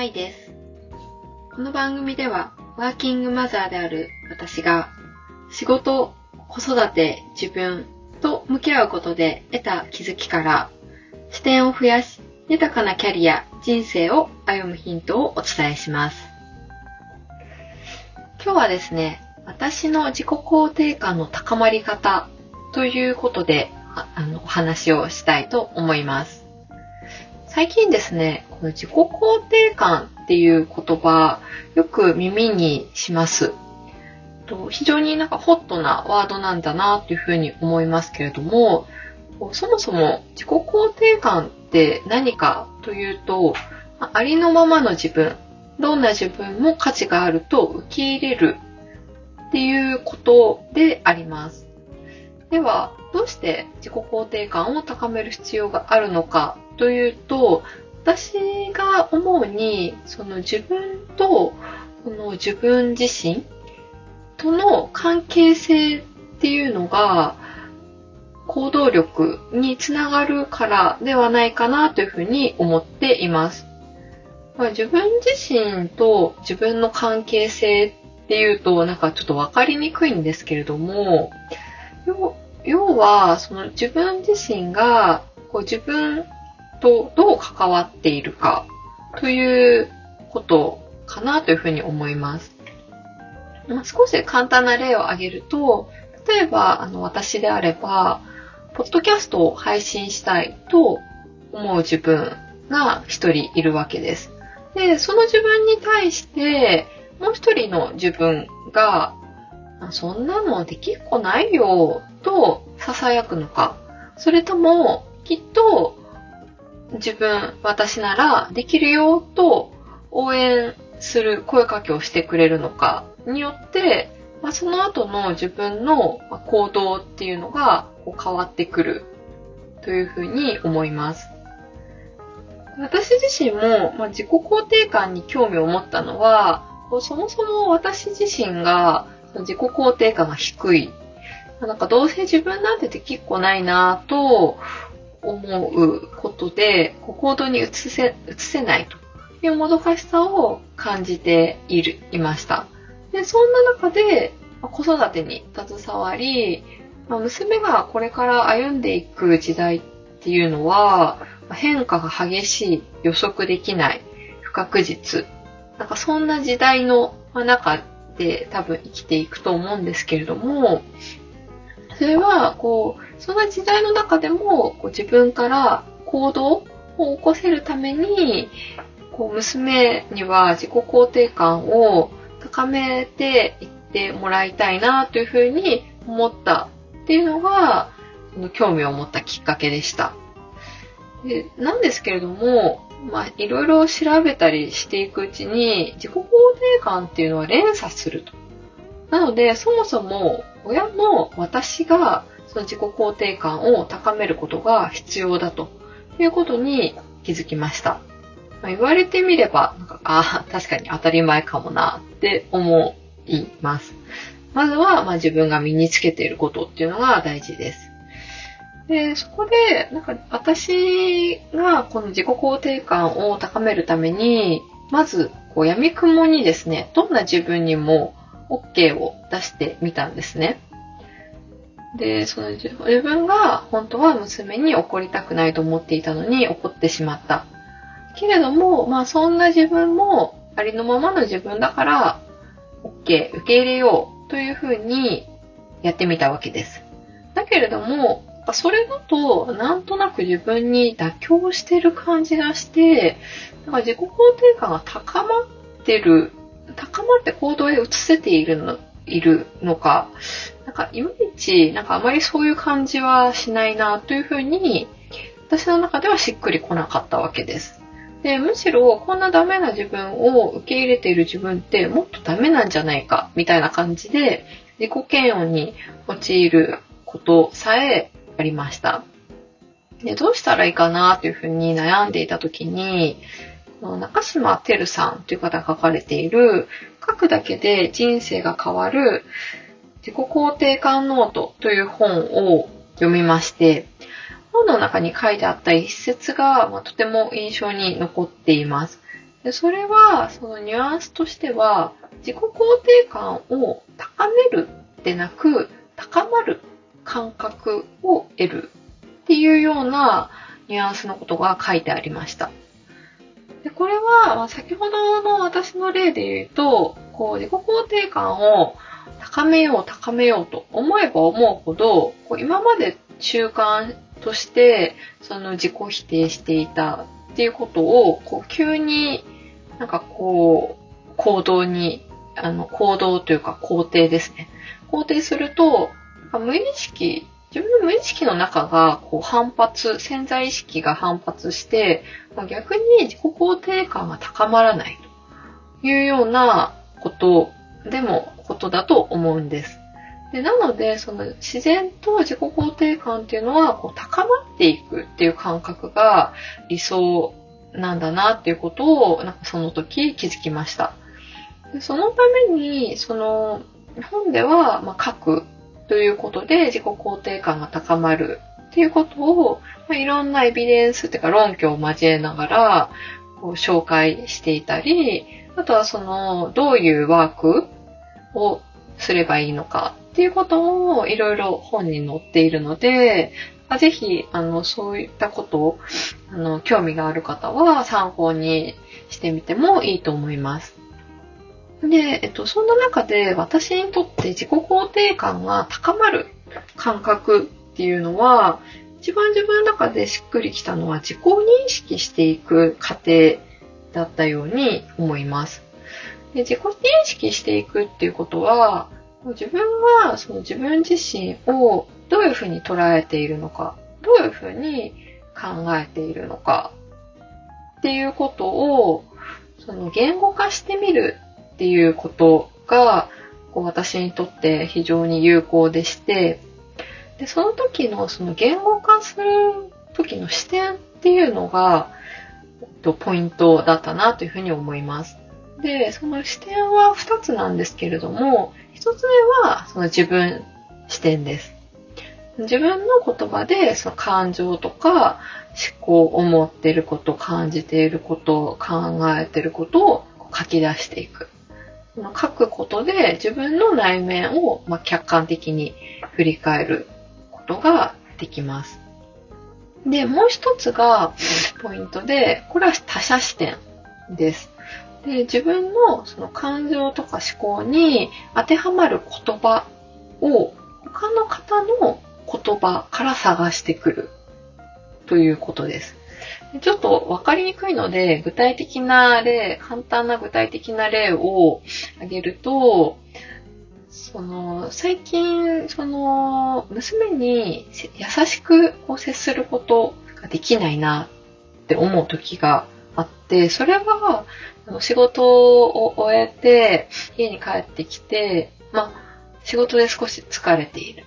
まいです。この番組では、ワーキングマザーである私が、仕事、子育て、自分と向き合うことで得た気づきから、視点を増やし、豊かなキャリア、人生を歩むヒントをお伝えします。今日はですね、私の自己肯定感の高まり方ということで、ああの、お話をしたいと思います。最近ですね、この自己肯定感っていう言葉、よく耳にします。非常になんかホットなワードなんだなというふうに思いますけれども、そもそも自己肯定感って何かというと、ありのままの自分、どんな自分も価値があると受け入れるっていうことであります。では、どうして自己肯定感を高める必要があるのかというと、私が思うに、その自分と、この自分自身との関係性っていうのが、行動力につながるからではないかなというふうに思っています。まあ、自分自身と自分の関係性っていうとなんかちょっとわかりにくいんですけれども、要はその自分自身がこう自分とどう関わっているかということかなというふうに思います。まあ、少し簡単な例を挙げると、例えばあの私であれば、ポッドキャストを配信したいと思う自分が一人いるわけです。で、その自分に対して、もう一人の自分が、そんなのできっこないよ、と囁くのか。それとも、きっと、自分、私ならできるよ、と応援する声かけをしてくれるのかによって、まあ、その後の自分の行動っていうのが変わってくるというふうに思います。私自身も、まあ、自己肯定感に興味を持ったのは、そもそも私自身が自己肯定感が低い。なんかどうせ自分なんてできっこないなぁと思うことで、行動に移せ、移せないというもどかしさを感じている、いました。で、そんな中で子育てに携わり、ま、娘がこれから歩んでいく時代っていうのは、変化が激しい、予測できない、不確実。なんかそんな時代の中で多分生きていくと思うんですけれども、それは、こう、そんな時代の中でも、こう自分から行動を起こせるために、こう娘には自己肯定感を高めていってもらいたいなというふうに思ったっていうのが、興味を持ったきっかけでした。でなんですけれども、まあ、いろいろ調べたりしていくうちに、自己肯定感っていうのは連鎖すると。なので、そもそも親の私がその自己肯定感を高めることが必要だということに気づきました。まあ、言われてみれば、なんかああ、確かに当たり前かもなって思います。まずは、まあ、自分が身につけていることっていうのが大事です。で、そこで、なんか私がこの自己肯定感を高めるために、まず、こう、闇雲にですね、どんな自分にも OK を出してみたんですね。で、その自分が本当は娘に怒りたくないと思っていたのに怒ってしまった。けれども、まあそんな自分もありのままの自分だから、OK、受け入れようというふうにやってみたわけです。だけれども、それだと、なんとなく自分に妥協してる感じがして、なんか自己肯定感が高まってる、高まって行動へ移せているのいるのか、なんかいまいち、なんかあまりそういう感じはしないなというふうに、私の中ではしっくりこなかったわけです。で、むしろこんなダメな自分を受け入れている自分ってもっとダメなんじゃないか、みたいな感じで、自己嫌悪に陥ることさえありました。で、どうしたらいいかなというふうに悩んでいたときに、中島てるさんという方が書かれている、書くだけで人生が変わる自己肯定感ノートという本を読みまして、本の中に書いてあった一節が、ま、とても印象に残っています。でそれは、そのニュアンスとしては、自己肯定感を高めるでなく、高まる感覚を得るっていうようなニュアンスのことが書いてありました。でこれは、先ほどの私の例で言うと、こう自己肯定感を高めよう高めようと思えば思うほど、こう今まで習慣としてその自己否定していたっていうことを、こう急になんかこう行動に、あの行動というか肯定ですね。肯定すると、無意識、自分の無意識の中がこう反発、潜在意識が反発して、逆に自己肯定感が高まらないというようなことでも、ことだと思うんです。でなので、その自然と自己肯定感っていうのはこう高まっていくっていう感覚が理想なんだなっていうことをなんかその時気づきました。そのために、その本では、まあ、書くということで自己肯定感が高まるっていうことを、まあ、いろんなエビデンスっていうか論拠を交えながらこう紹介していたり、あとはそのどういうワークをすればいいのかっていうこともいろいろ本に載っているので、ぜひ、あの、そういったことを、あの、興味がある方は参考にしてみてもいいと思います。で、えっと、そんな中で私にとって自己肯定感が高まる感覚っていうのは、一番自分の中でしっくりきたのは自己認識していく過程だったように思います。で自己認識していくっていうことは、自分はその自分自身をどういうふうに捉えているのか、どういうふうに考えているのかっていうことをその言語化してみるっていうことがこう私にとって非常に有効でしてでその時のその言語化する時の視点っていうのがポイントだったなというふうに思います。で、その視点は2つなんですけれども、1つ目はその自分視点です。自分の言葉でその感情とか思考、思っていること、感じていること、考えていることを書き出していく。書くことで自分の内面をま客観的に振り返ることができます。で、もう一つがポイントで、これは他者視点です。で自分のその感情とか思考に当てはまる言葉を他の方の言葉から探してくるということです。ちょっとわかりにくいので、具体的な例、簡単な具体的な例を挙げると、その、最近、その、娘に優しく接することができないなって思う時があって、それは、仕事を終えて、家に帰ってきて、まあ、仕事で少し疲れている。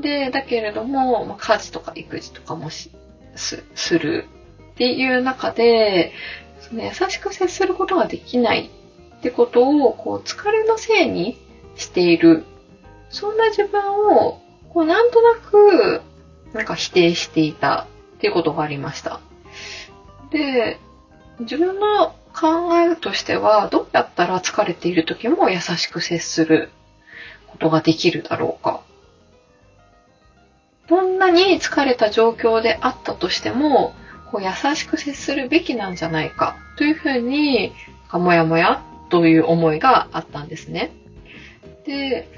で、だけれども、まあ、家事とか育児とかもしすするっていう中で、その優しく接することができないってことを、こう、疲れのせいにしている。そんな自分を、こう、なんとなく、なんか否定していたっていうことがありました。で、自分の考えとしては、どうやったら疲れている時も優しく接することができるだろうか。どんなに疲れた状況であったとしても、こう優しく接するべきなんじゃないかというふうに、もやもやという思いがあったんですね。で、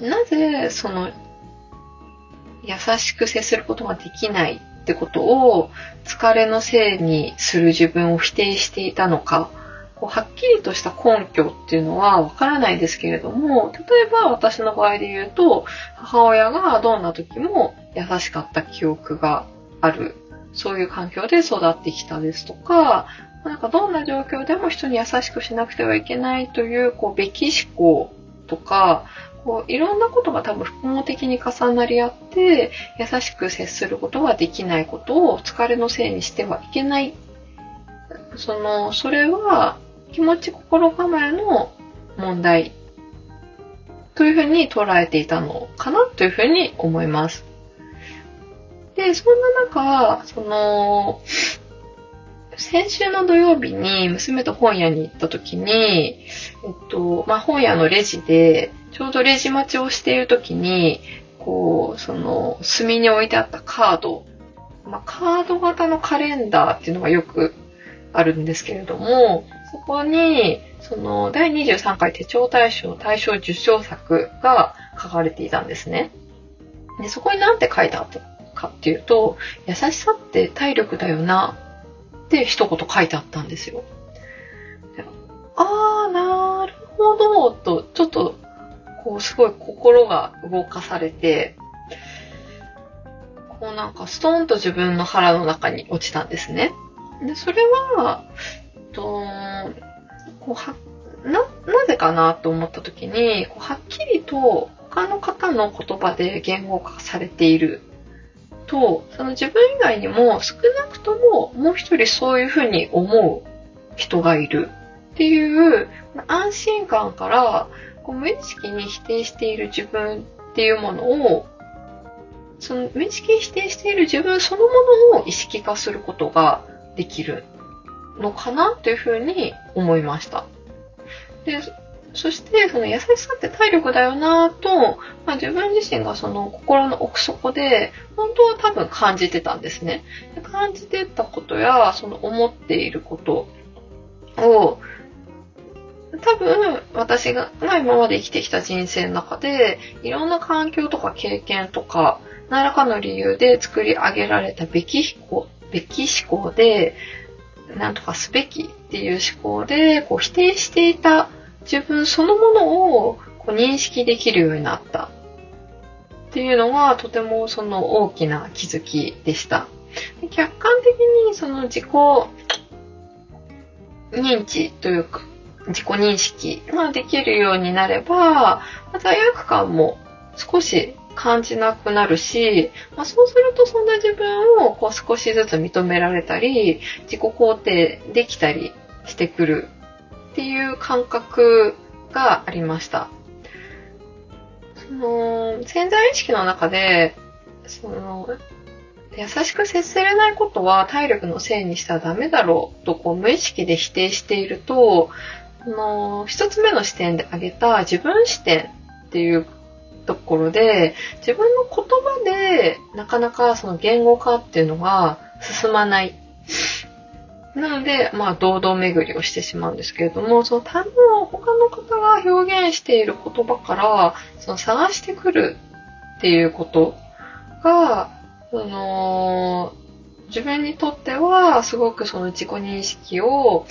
なぜその優しく接することができないってことを疲れのせいにする自分を否定していたのか、こうはっきりとした根拠っていうのはわからないですけれども、例えば私の場合で言うと、母親がどんな時も優しかった記憶がある。そういう環境で育ってきたですとか、なんかどんな状況でも人に優しくしなくてはいけないという、こう、べき思考とか、こういろんなことが多分複合的に重なり合って優しく接することができないことを疲れのせいにしてはいけないそのそれは気持ち心構えの問題というふうに捉えていたのかなというふうに思います。で、そんな中、その、先週の土曜日に娘と本屋に行った時に、えっと、まあ、本屋のレジで、ちょうどレジ待ちをしている時に、こう、その、隅に置いてあったカード、まあ、カード型のカレンダーっていうのがよくあるんですけれども、そこに、その、第23回手帳大賞大賞受賞作が書かれていたんですね。で、そこに何て書いてあったかっていうと、優しさって体力だよなって一言書いてあったんですよ。あー、なるほど、と、ちょっと、こう、すごい心が動かされて、こうなんかストーンと自分の腹の中に落ちたんですね。で、それは、と、こうは、な、なぜかなと思った時に、こうはっきりと他の方の言葉で言語化されていると、その自分以外にも少なくとももう一人そういうふうに思う人がいるっていう安心感からこう無意識に否定している自分っていうものをその無意識に否定している自分そのものを意識化することができるのかなというふうに思いました。で、そして、その優しさって体力だよなと、まあ、自分自身がその心の奥底で、本当は多分感じてたんですね。感じてたことや、その思っていることを、多分私が今まで生きてきた人生の中で、いろんな環境とか経験とか、何らかの理由で作り上げられたべき思考、べき思考で、なんとかすべきっていう思考で、こう否定していた自分そのものをこう認識できるようになったっていうのがとてもその大きな気づきでした。客観的にその自己認知というか自己認識ができるようになれば、罪悪感も少し感じなくなるし、まあ、そうするとそんな自分をこう少しずつ認められたり、自己肯定できたりしてくるっていう感覚がありました。その、潜在意識の中で、その、優しく接せれないことは体力のせいにしたらダメだろうとこう無意識で否定していると、その、一つ目の視点で挙げた自分視点っていうところで、自分の言葉でなかなかその言語化っていうのが進まないなので、まあ、堂々巡りをしてしまうんですけれども、その単語を他の方が表現している言葉から、その探してくるっていうことが、その、自分にとっては、すごくその自己認識を、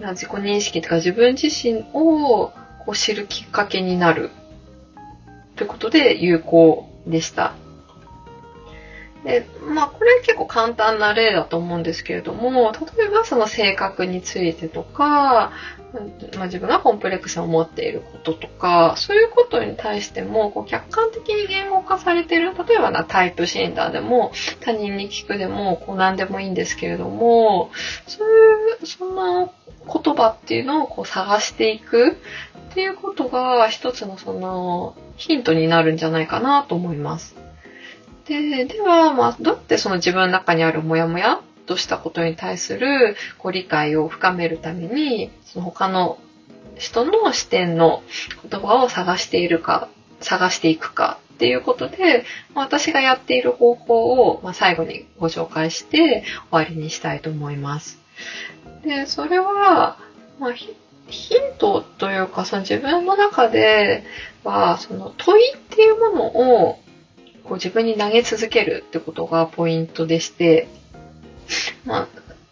自己認識というか自分自身をこう知るきっかけになる。ということで有効でした。で、まあ、これ結構簡単な例だと思うんですけれども、例えばその性格についてとか、まあ、自分がコンプレックスを持っていることとか、そういうことに対しても、こう客観的に言語化されている、例えばなタイプ診断でも、他人に聞くでも、こう何でもいいんですけれども、そういう、そんな言葉っていうのをこう探していくっていうことが一つのそのヒントになるんじゃないかなと思います。で、では、まあ、どうやってその自分の中にあるモヤモヤとしたことに対するこう理解を深めるために、その他の人の視点の言葉を探しているか、探していくかっていうことで、私がやっている方法を、ま最後にご紹介して終わりにしたいと思います。で、それは、まあ、ヒントというか、その自分の中では、その問いっていうものをこう自分に投げ続けるってことがポイントでして、まあ、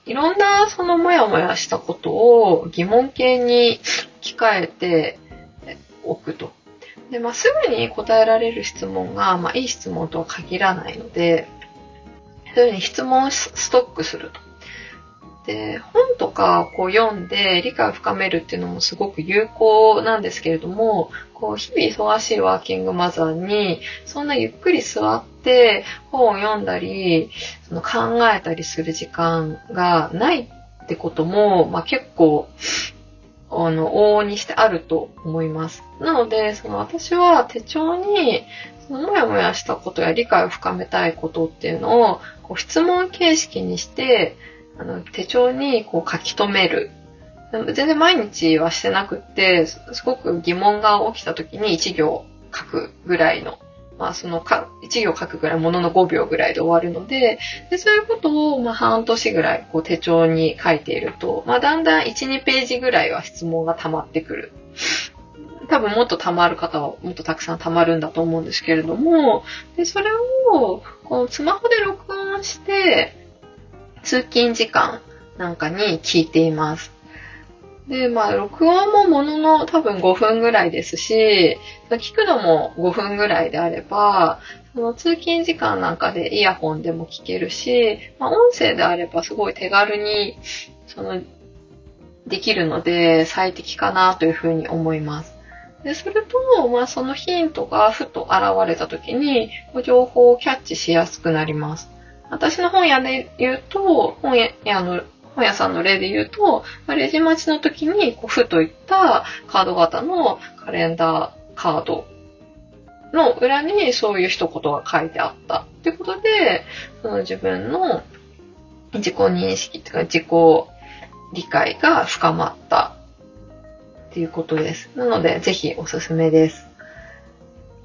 いろんなそのもやもやしたことを疑問形に置き換えておくと。で、まあ、すぐに答えられる質問が、まあ、いい質問とは限らないので、そういうふうに質問をストックすると。で、本とかこう読んで理解を深めるっていうのもすごく有効なんですけれども、こう日々忙しいワーキングマザーに、そんなゆっくり座って本を読んだり、その考えたりする時間がないってことも、まあ、結構、あの、往々にしてあると思います。なので、その私は手帳に、そのもやもやしたことや理解を深めたいことっていうのを、こう質問形式にして、あの、手帳にこう書き留める。全然毎日はしてなくって、すごく疑問が起きた時に1行書くぐらいのまあそのか、1行書くぐらいものの5秒ぐらいで終わるので、でそういうことをまあ半年ぐらいこう手帳に書いていると、まあだんだん1、2ページぐらいは質問が溜まってくる。多分もっと溜まる方はもっとたくさん溜まるんだと思うんですけれども、でそれをこうスマホで録音して、通勤時間なんかに聞いています。で、まあ、録音もものの多分5分ぐらいですし、聞くのも5分ぐらいであれば、その通勤時間なんかでイヤホンでも聞けるし、まあ、音声であればすごい手軽に、その、できるので最適かなというふうに思います。で、それと、まあ、そのヒントがふと現れた時に、情報をキャッチしやすくなります。私の本屋で言うと、本屋の本屋さんの例で言うと、レジ待ちの時に、こう、ふといったカード型のカレンダーカードの裏にそういう一言が書いてあったっていうことで、その自分の自己認識っていうか自己理解が深まったっていうことです。なので、ぜひおすすめです。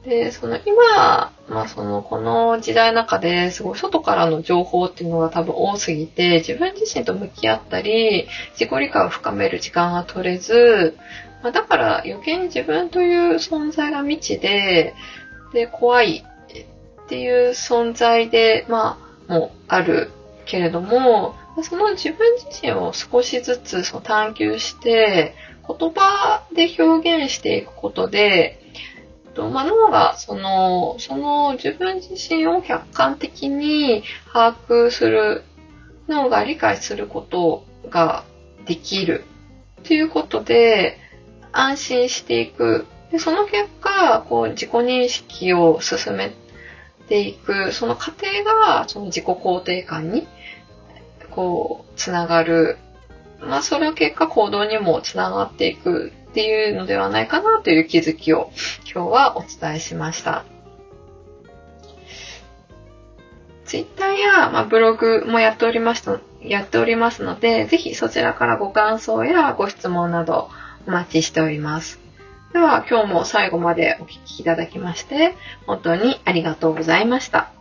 で、その今、まあその、この時代の中ですごい外からの情報っていうのが多分多すぎて、自分自身と向き合ったり、自己理解を深める時間が取れず、まあ、だから余計に自分という存在が未知で、で、怖いっていう存在で、まあ、もうあるけれども、その自分自身を少しずつその探求して、言葉で表現していくことで、と、まあ、脳がその、その自分自身を客観的に把握する、脳が理解することができるということで、安心していく。でその結果、こう自己認識を進めていく、その過程がその自己肯定感にこう、つながる。まあ、その結果行動にもつながっていくっていうのではないかなという気づきを今日はお伝えしました。ツイッターや、まあ、ブログもやっておりました、やっておりますので、ぜひそちらからご感想やご質問などお待ちしております。では今日も最後までお聴きいただきまして、本当にありがとうございました。